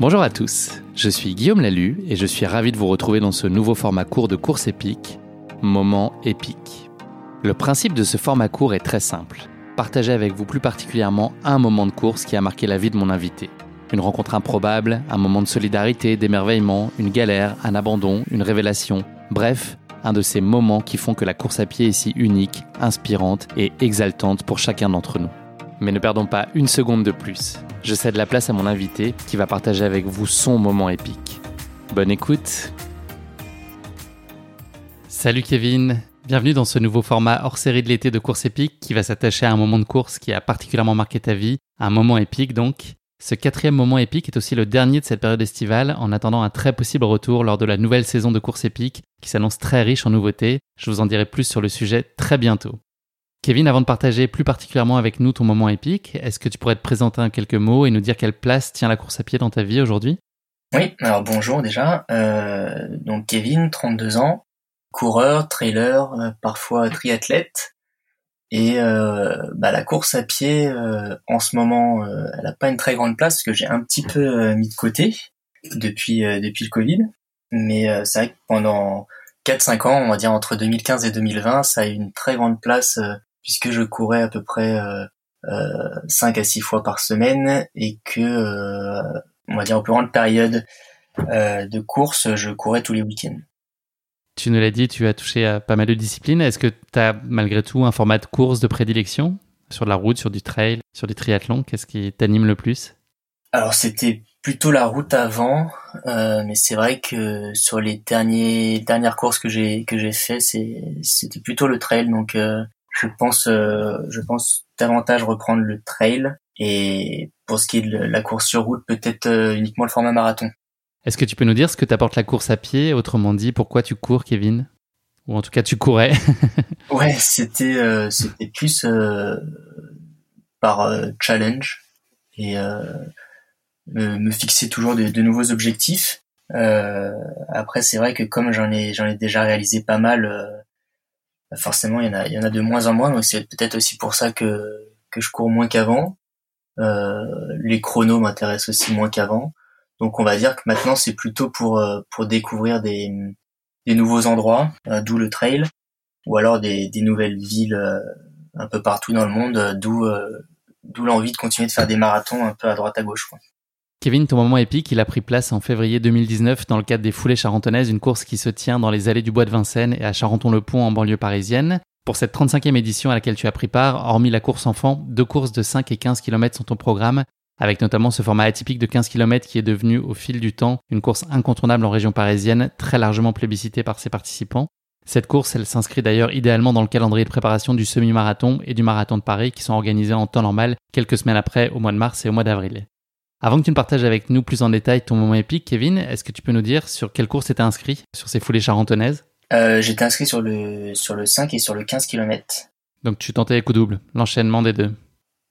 Bonjour à tous, je suis Guillaume Lalu et je suis ravi de vous retrouver dans ce nouveau format court de course épique, Moment épique. Le principe de ce format court est très simple. Partager avec vous plus particulièrement un moment de course qui a marqué la vie de mon invité. Une rencontre improbable, un moment de solidarité, d'émerveillement, une galère, un abandon, une révélation. Bref, un de ces moments qui font que la course à pied est si unique, inspirante et exaltante pour chacun d'entre nous. Mais ne perdons pas une seconde de plus. Je cède la place à mon invité qui va partager avec vous son moment épique. Bonne écoute Salut Kevin, bienvenue dans ce nouveau format hors série de l'été de course épique qui va s'attacher à un moment de course qui a particulièrement marqué ta vie, un moment épique donc. Ce quatrième moment épique est aussi le dernier de cette période estivale en attendant un très possible retour lors de la nouvelle saison de course épique qui s'annonce très riche en nouveautés. Je vous en dirai plus sur le sujet très bientôt. Kevin, avant de partager plus particulièrement avec nous ton moment épique, est-ce que tu pourrais te présenter en quelques mots et nous dire quelle place tient la course à pied dans ta vie aujourd'hui? Oui, alors bonjour déjà. Euh, donc Kevin, 32 ans, coureur, trailer, euh, parfois triathlète. Et euh, bah, la course à pied, en ce moment, elle n'a pas une très grande place parce que j'ai un petit peu mis de côté depuis depuis le Covid. Mais c'est vrai que pendant 4-5 ans, on va dire entre 2015 et 2020, ça a eu une très grande place puisque je courais à peu près 5 à 6 fois par semaine et que, on va dire, au plus grande période de course, je courais tous les week-ends. Tu nous l'as dit, tu as touché à pas mal de disciplines. Est-ce que tu as malgré tout un format de course de prédilection sur la route, sur du trail, sur du triathlon? Qu'est-ce qui t'anime le plus? Alors c'était plutôt la route avant, euh, mais c'est vrai que sur les derniers dernières courses que j'ai que j'ai fait, c'était plutôt le trail. Donc euh, je pense euh, je pense davantage reprendre le trail et pour ce qui est de la course sur route, peut-être uniquement le format marathon. Est-ce que tu peux nous dire ce que t'apporte la course à pied? Autrement dit, pourquoi tu cours, Kevin? Ou en tout cas, tu courais? Ouais, c'était euh, c'était plus euh, par euh, challenge et me, fixer toujours de, de nouveaux objectifs. après, c'est vrai que comme j'en ai j'en ai déjà réalisé pas mal, forcément, il y en a il y en a de moins en moins. Donc c'est peut-être aussi pour ça que que je cours moins qu'avant. les chronos m'intéressent aussi moins qu'avant. Donc on va dire que maintenant c'est plutôt pour euh, pour découvrir des, des nouveaux endroits, euh, d'où le trail, ou alors des, des nouvelles villes euh, un peu partout dans le monde, d'où d'où l'envie de continuer de faire des marathons un peu à droite à gauche. Kevin, ton moment épique, il a pris place en février 2019 dans le cadre des Foulées Charentonnaises, une course qui se tient dans les allées du Bois de Vincennes et à Charenton-le-Pont en banlieue parisienne. Pour cette 35e édition à laquelle tu as pris part, hormis la course enfant, deux courses de 5 et 15 km sont au programme, avec notamment ce format atypique de 15 km qui est devenu au fil du temps une course incontournable en région parisienne, très largement plébiscitée par ses participants. Cette course, elle s'inscrit d'ailleurs idéalement dans le calendrier de préparation du semi-marathon et du marathon de Paris qui sont organisés en temps normal quelques semaines après, au mois de mars et au mois d'avril. Avant que tu ne partages avec nous plus en détail ton moment épique, Kevin, est-ce que tu peux nous dire sur quelle course tu inscrit sur ces foulées charentonnaises? Euh, J'étais inscrit sur le, sur le 5 et sur le 15 km. Donc tu tentais les coups doubles, l'enchaînement des deux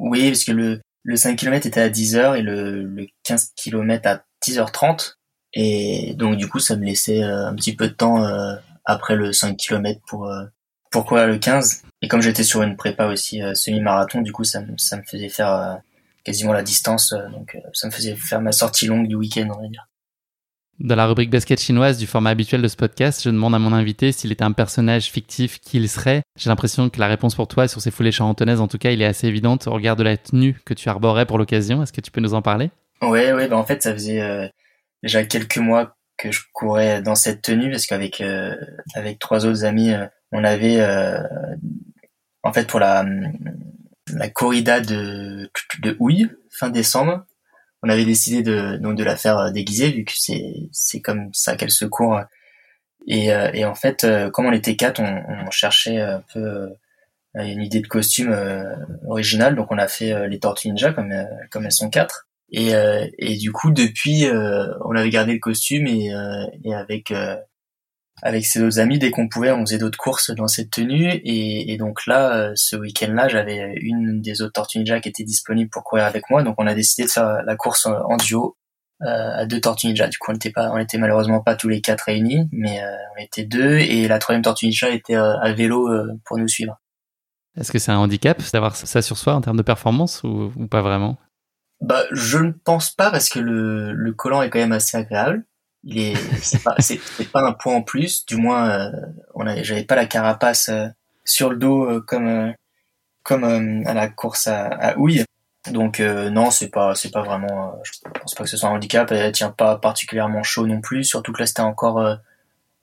Oui, parce que le, le 5 km était à 10h et le, le 15 km à 10h30. Et donc du coup, ça me laissait euh, un petit peu de temps euh, après le 5 km pour, euh, pour courir le 15. Et comme j'étais sur une prépa aussi semi-marathon, du coup, ça, ça me faisait faire quasiment la distance. donc ça me faisait faire ma sortie longue du week-end, on va dire. Dans la rubrique basket chinoise du format habituel de ce podcast, je demande à mon invité s'il était un personnage fictif, qui il serait. J'ai l'impression que la réponse pour toi sur ces foulées charentonnaises, en tout cas, il est assez évidente au regard de la tenue que tu arborais pour l'occasion. Est-ce que tu peux nous en parler? Ouais, ouais, bah en fait, ça faisait euh, déjà quelques mois que je courais dans cette tenue parce qu'avec euh, avec trois autres amis, euh, on avait en fait pour la la corrida de de houille fin décembre, on avait décidé de donc de la faire euh, déguisée vu que c'est c'est comme ça qu'elle se court. Et, euh, et en fait euh, comme on était quatre on, on cherchait un peu une idée de costume original donc on a fait les tortues ninja comme comme elles sont quatre. Et et du coup depuis on avait gardé le costume et et avec avec ses autres amis dès qu'on pouvait on faisait d'autres courses dans cette tenue. Et, et donc là euh, ce week-end-là j'avais une des autres Tortues Ninja qui était disponible pour courir avec moi. Donc on a décidé de faire la course en duo euh, à deux Tortues Ninja. Du coup on était pas on était malheureusement pas tous les quatre réunis mais euh, on était deux. Et la troisième Tortue Ninja était à vélo pour nous suivre. Est-ce que c'est un handicap d'avoir ça sur soi en termes de performance ou, ou pas vraiment? Bah, je ne pense pas parce que le, le collant est quand même assez agréable. Il est, c'est pas, c'est, pas un point en plus. Du moins, euh, on a, j'avais pas la carapace euh, sur le dos euh, comme, comme à la course à, à houille. Donc non, c'est pas, c'est pas vraiment. je pense pas que ce soit un handicap. Elle tient pas particulièrement chaud non plus. Surtout que là, c'était encore,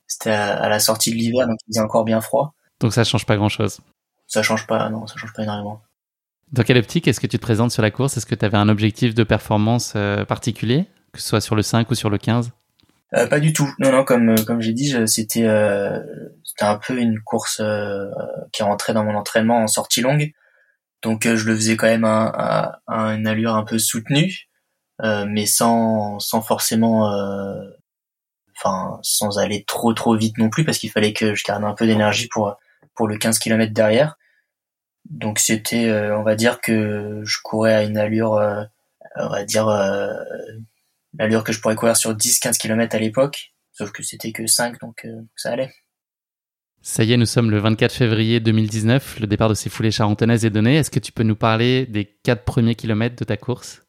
c'était à, à, la sortie de l'hiver, donc il faisait encore bien froid. Donc ça change pas grand chose. Ça change pas, non, ça change pas énormément. Dans quelle optique est-ce que tu te présentes sur la course? Est-ce que tu avais un objectif de performance particulier, que ce soit sur le 5 ou sur le 15 euh, Pas du tout. Non, non, comme euh, comme j'ai dit, c'était euh, c'était un peu une course qui rentrait dans mon entraînement en sortie longue. Donc je le faisais quand même à, une allure un peu soutenue, mais sans sans forcément, enfin sans aller trop trop vite non plus, parce qu'il fallait que je garde un peu d'énergie pour pour le 15 km derrière. Donc c'était, euh, on va dire que je courais à une allure, euh, on va dire euh, l'allure que je pourrais courir sur 10-15 km à l'époque, sauf que c'était que 5, donc ça allait. Ça y est, nous sommes le 24 février 2019, le départ de ces foulées charentonnaises est donné. Est-ce que tu peux nous parler des quatre premiers kilomètres de ta course?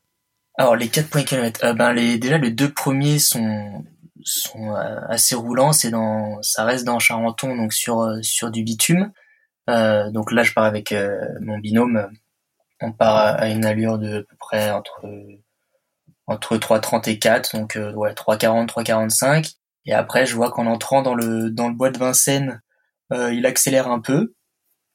Alors les quatre premiers kilomètres, ben les, déjà les deux premiers sont sont assez roulants, c'est dans, ça reste dans Charenton, donc sur sur du bitume. Euh, donc là, je pars avec euh, mon binôme. On part à une allure de à peu près entre entre 3,30 et 4, donc euh, ouais 3,40, 3,45. Et après, je vois qu'en entrant dans le dans le bois de Vincennes, euh, il accélère un peu.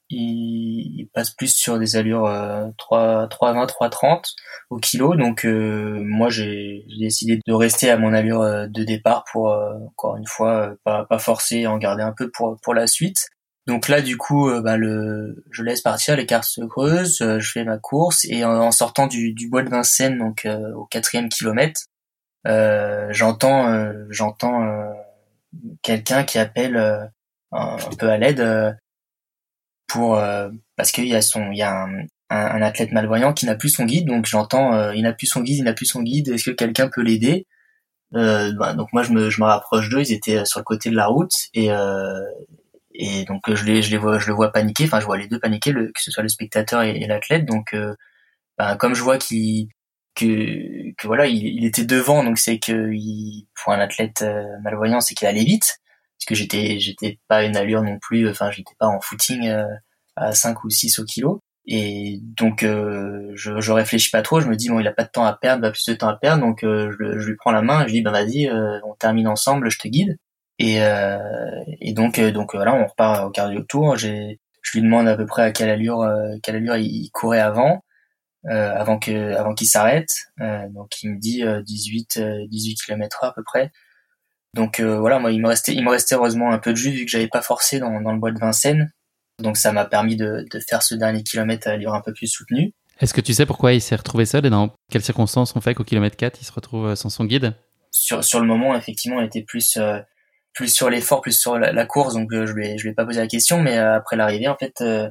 Il, il, passe plus sur des allures euh, 3, 3,20, 3,30 au kilo. Donc moi, j'ai décidé de rester à mon allure de départ pour encore une fois pas, pas forcer, en garder un peu pour pour la suite. Donc là, du coup, euh, bah, le, je laisse partir, les cartes se creusent, euh, je fais ma course et en, sortant du, du, bois de Vincennes, donc euh, au quatrième kilomètre, j'entends, j'entends quelqu'un qui appelle un, peu à l'aide pour parce qu'il y a son, il y a un, un, athlète malvoyant qui n'a plus son guide, donc j'entends, il n'a plus son guide, il n'a plus son guide, est-ce que quelqu'un peut l'aider? Bah, donc moi je me, je me rapproche d'eux, ils étaient sur le côté de la route et, et donc je les je les vois je le vois paniquer enfin je vois les deux paniquer le, que ce soit le spectateur et, l'athlète. Donc euh, ben, comme je vois qu'il que que voilà il, il était devant donc c'est que il, pour un athlète euh, malvoyant c'est qu'il allait vite. Parce que j'étais j'étais pas une allure non plus enfin j'étais pas en footing euh, à 5 ou 6 au kilo. Et donc je, je réfléchis pas trop je me dis bon il a pas de temps à perdre pas plus de temps à perdre. Donc je, je lui prends la main je lui dis ben vas-y on termine ensemble je te guide et, euh, et donc, euh, donc voilà, on repart au cardio tour. J'ai, je lui demande à peu près à quelle allure, euh, quelle allure il, courait avant, euh, avant que, avant qu'il s'arrête. Euh, donc il me dit 18, 18 km à peu près. Donc voilà, moi il me restait, il me restait heureusement un peu de jus vu que j'avais pas forcé dans, dans le bois de Vincennes. Donc ça m'a permis de, de faire ce dernier kilomètre à allure un peu plus soutenue. Est-ce que tu sais pourquoi il s'est retrouvé seul et dans quelles circonstances on fait qu'au kilomètre 4 il se retrouve sans son guide? Sur, sur le moment, effectivement, il était plus, plus sur l'effort, plus sur la, course. Donc euh, je lui je lui ai pas posé la question, mais euh, après l'arrivée, en fait, euh,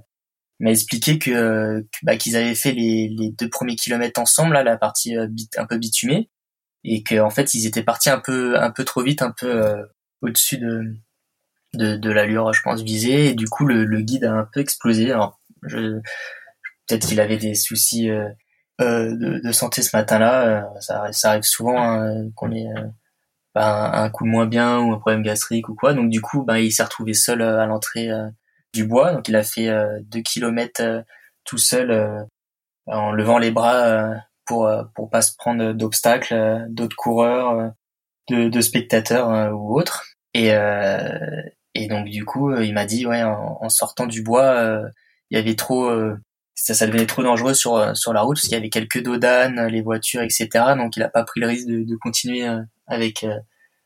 m'a expliqué que, bah, qu'ils avaient fait les, les, deux premiers kilomètres ensemble, là, la partie un peu bitumée, et que en fait ils étaient partis un peu un peu trop vite, un peu au-dessus de, de, de l'allure, je pense visée, et du coup le, guide a un peu explosé. Alors peut-être qu'il avait des soucis de, santé ce matin-là. ça, ça arrive souvent hein, qu'on est un coup moins bien ou un problème gastrique ou quoi. Donc du coup, ben, il s'est retrouvé seul euh, à l'entrée euh, du bois. Donc il a fait euh, deux kilomètres tout seul en levant les bras pour pour pas se prendre d'obstacles, d'autres coureurs, de, de spectateurs ou autres. Et et donc du coup, il m'a dit ouais, en, sortant du bois, il y avait trop ça, devenait trop dangereux sur sur la route parce qu'il y avait quelques dodanes, les voitures, etc. Donc il a pas pris le risque de, de continuer avec euh,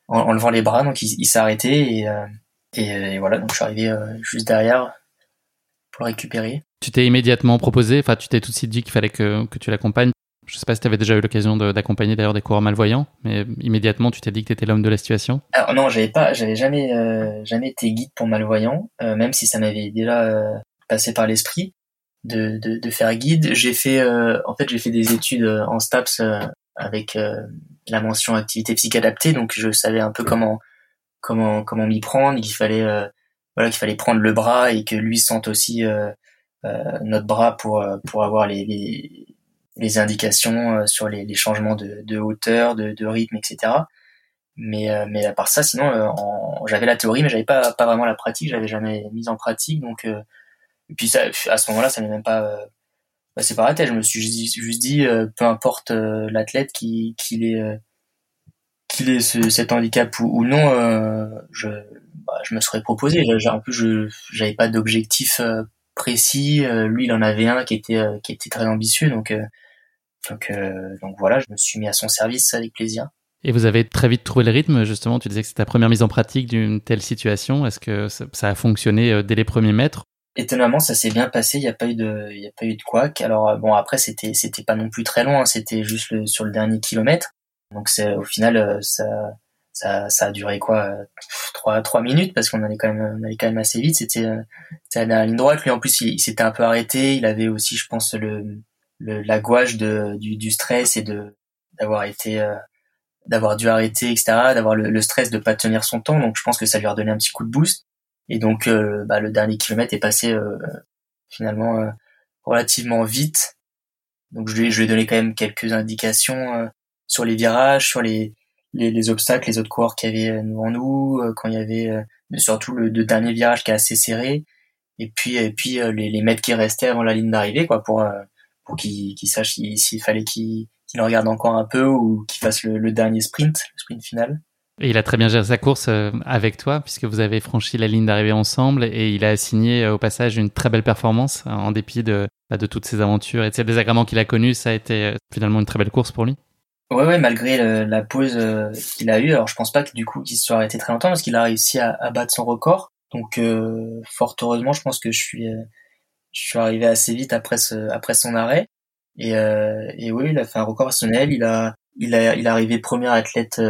en, levant les bras. Donc il, s'est arrêté et, euh, et, voilà. Donc je suis arrivé euh, juste derrière pour le récupérer. Tu t'es immédiatement proposé, enfin tu t'es tout de suite dit qu'il fallait que, que tu l'accompagnes. Je sais pas si tu avais déjà eu l'occasion d'accompagner d'ailleurs des coureurs malvoyants, mais immédiatement tu t'es dit que tu étais l'homme de la situation. Alors non, j'avais pas, j'avais jamais, jamais été guide pour malvoyants, même si ça m'avait déjà passé par l'esprit de, de, de, faire guide. J'ai fait, en fait, j'ai fait des études en STAPS avec la mention activité physique adaptée, donc je savais un peu comment comment comment m'y prendre, qu'il fallait euh, voilà qu'il fallait prendre le bras et que lui sente aussi euh, euh, notre bras pour pour avoir les, les les indications sur les, les changements de, de hauteur, de, de, rythme, etc. Mais mais à part ça, sinon, j'avais la théorie, mais j'avais pas pas vraiment la pratique. J'avais jamais mise en pratique, donc et puis ça, à ce moment-là, ça n'est même pas passé par la tête. Je me suis juste, dit, peu importe l'athlète qui qu'il est qu'il ait ce, cet handicap ou, ou non, euh, je, bah, je me serais proposé. En plus, je j'avais pas d'objectif euh, précis. Euh, lui, il en avait un qui était qui était très ambitieux, donc donc donc voilà, je me suis mis à son service avec plaisir. Et vous avez très vite trouvé le rythme, justement. Tu disais que c'était ta première mise en pratique d'une telle situation. Est-ce que ça, a fonctionné dès les premiers mètres Étonnamment, ça s'est bien passé. Il n'y a pas eu de, il y a pas eu de couac. Alors bon, après, c'était, c'était pas non plus très loin. C'était juste sur le dernier kilomètre. Donc c'est au final euh, ça ça, ça a duré quoi euh, trois trois minutes parce qu'on allait quand même on allait quand même assez vite c'était euh, c'était la ligne droite lui en plus il, s'était un peu arrêté il avait aussi je pense le, le la gouache de du, du stress et de d'avoir été d'avoir dû arrêter etc d'avoir le, le, stress de pas tenir son temps donc je pense que ça lui a redonné un petit coup de boost et donc bah, le dernier kilomètre est passé finalement relativement vite donc je lui, je lui ai donné quand même quelques indications sur les virages, sur les, les, les obstacles, les autres coureurs qui avaient devant nous, euh, quand il y avait euh, surtout le, dernier virage qui est assez serré, et puis et puis euh, les, les mètres qui restaient avant la ligne d'arrivée, quoi, pour pour qu'ils qu sachent s'il fallait qu'il qu regarde encore un peu ou qu'il fasse le, le, dernier sprint, le sprint final. Et il a très bien géré sa course avec toi, puisque vous avez franchi la ligne d'arrivée ensemble, et il a signé au passage une très belle performance, en dépit de, bah, de toutes ces aventures et de ces désagréments qu'il a connus. Ça a été finalement une très belle course pour lui. Ouais, ouais, malgré la pause euh, qu'il a eue. Alors, je pense pas que du coup qu'il soit arrêté très longtemps parce qu'il a réussi à, à, battre son record. Donc, euh, fort heureusement, je pense que je suis, euh, je suis arrivé assez vite après ce, après son arrêt. Et, et oui, il a fait un record personnel. Il a, il a, il est arrivé premier athlète,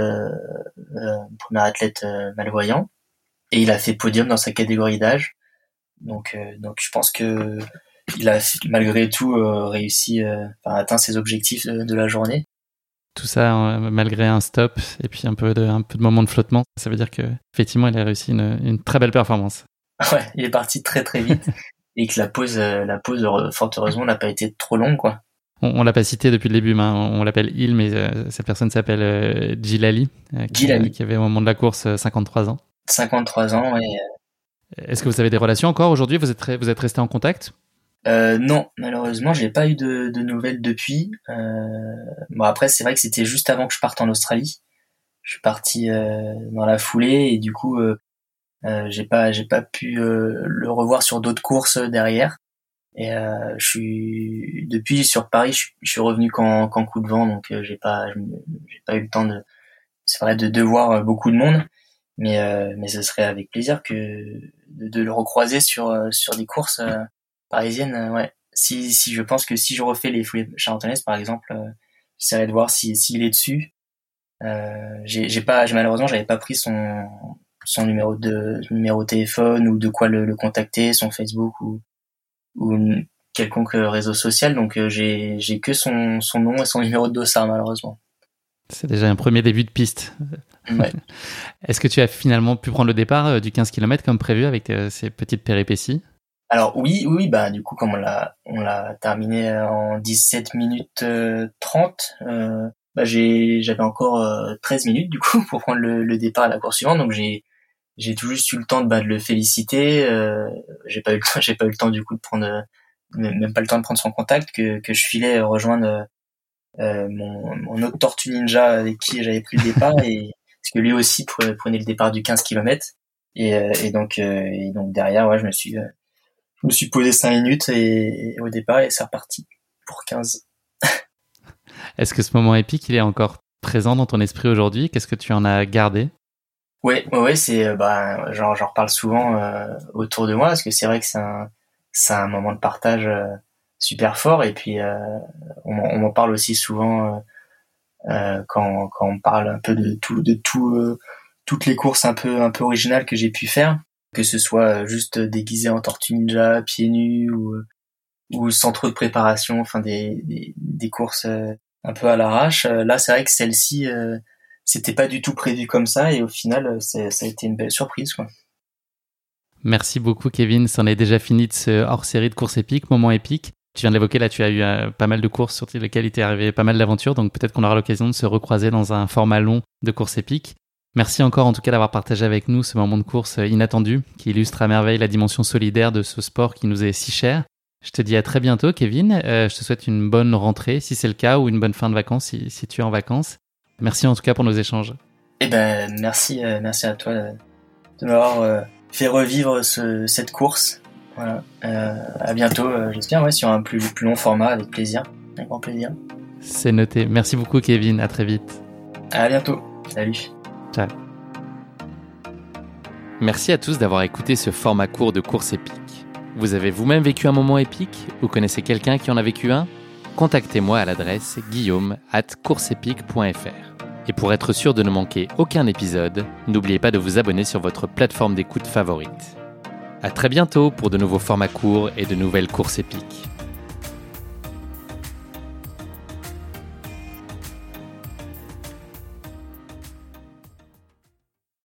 premier athlète malvoyant, et il a fait podium dans sa catégorie d'âge. Donc, donc, je pense que il a malgré tout réussi, enfin, atteint ses objectifs de la journée tout ça euh, malgré un stop et puis un peu de, un peu de moment de flottement. Ça veut dire que effectivement, il a réussi une, une très belle performance. Ouais, il est parti très très vite et que la pause, euh, la pause, fort heureusement, n'a pas été trop longue, quoi. On, on l'a pas cité depuis le début, mais on, l'appelle il, mais euh, cette personne s'appelle euh, Gilali, qui, qui, avait au moment de la course 53 ans. 53 ans, et. Est-ce que vous avez des relations encore aujourd'hui? Vous êtes vous êtes resté en contact? Euh, non, malheureusement, j'ai pas eu de, de nouvelles depuis. Euh, bon après, c'est vrai que c'était juste avant que je parte en Australie. Je suis parti euh, dans la foulée et du coup, euh, euh j'ai pas j'ai pas pu euh, le revoir sur d'autres courses derrière. Et je suis depuis sur Paris, je, suis revenu qu'en coup de vent, donc j'ai pas j'ai pas eu le temps de c'est vrai de, de voir beaucoup de monde, mais mais ce serait avec plaisir que de, de le recroiser sur sur des courses euh, ouais. Si, si je pense que si je refais les foulées charentonnaises, par exemple, euh, j'essaierai de voir si s'il est dessus. Euh, j'ai pas, malheureusement, j'avais pas pris son son numéro de numéro de téléphone ou de quoi le, contacter, son Facebook ou ou quelconque réseau social. Donc j'ai j'ai que son son nom et son numéro de dossard malheureusement. C'est déjà un premier début de piste. Ouais. Est-ce que tu as finalement pu prendre le départ du 15 km comme prévu avec ces petites péripéties? Alors oui, oui, bah du coup comme on l'a on l'a terminé en 17 minutes 30, euh, euh, bah j'avais encore 13 euh, minutes du coup pour prendre le, départ à la course suivante, donc j'ai j'ai tout juste eu le temps de, bah, de le féliciter. Euh, j'ai pas eu le temps, j'ai pas eu le temps du coup de prendre même pas le temps de prendre son contact que que je filais rejoindre mon, mon autre tortue ninja avec qui j'avais pris le départ et parce que lui aussi prenait le départ du 15 km et, et donc et donc derrière ouais je me suis je me suis posé 5 minutes et, au départ, et c'est reparti pour 15. Est-ce que ce moment épique, il est encore présent dans ton esprit aujourd'hui? Qu'est-ce que tu en as gardé? Ouais, ouais, c'est euh, bah j'en reparle souvent euh, autour de moi parce que c'est vrai que c'est un un moment de partage euh, super fort et puis on, m'en parle aussi souvent quand quand on parle un peu de tout de tout toutes les courses un peu un peu originales que j'ai pu faire que ce soit juste déguisé en tortue ninja, pieds nus ou, ou sans trop de préparation, enfin des, des, des courses euh, un peu à l'arrache. Euh, là, c'est vrai que celle-ci, euh, c'était pas du tout prévu comme ça et au final, ça a été une belle surprise. Quoi. Merci beaucoup Kevin, c'en est déjà fini de ce hors-série de courses épiques, moment épique. Tu viens de l'évoquer, là, tu as eu euh, pas mal de courses sur lesquelles il t'est arrivé pas mal d'aventures, donc peut-être qu'on aura l'occasion de se recroiser dans un format long de course épique. Merci encore en tout cas d'avoir partagé avec nous ce moment de course inattendu qui illustre à merveille la dimension solidaire de ce sport qui nous est si cher. Je te dis à très bientôt, Kevin. Euh, je te souhaite une bonne rentrée, si c'est le cas, ou une bonne fin de vacances, si, tu es en vacances. Merci en tout cas pour nos échanges. Eh ben, merci, euh, merci à toi de m'avoir fait revivre cette course. Voilà. Euh, à bientôt, euh, j'espère, ouais, sur un plus, plus long format, avec plaisir. Avec grand plaisir. C'est noté. Merci beaucoup, Kevin. À très vite. À bientôt. Salut. Ciao. Merci à tous d'avoir écouté ce format court de course épique. Vous avez vous-même vécu un moment épique? Vous connaissez quelqu'un qui en a vécu un? Contactez-moi à l'adresse guillaume at. Et pour être sûr de ne manquer aucun épisode, n'oubliez pas de vous abonner sur votre plateforme d'écoute favorite. À très bientôt pour de nouveaux formats courts et de nouvelles courses épiques.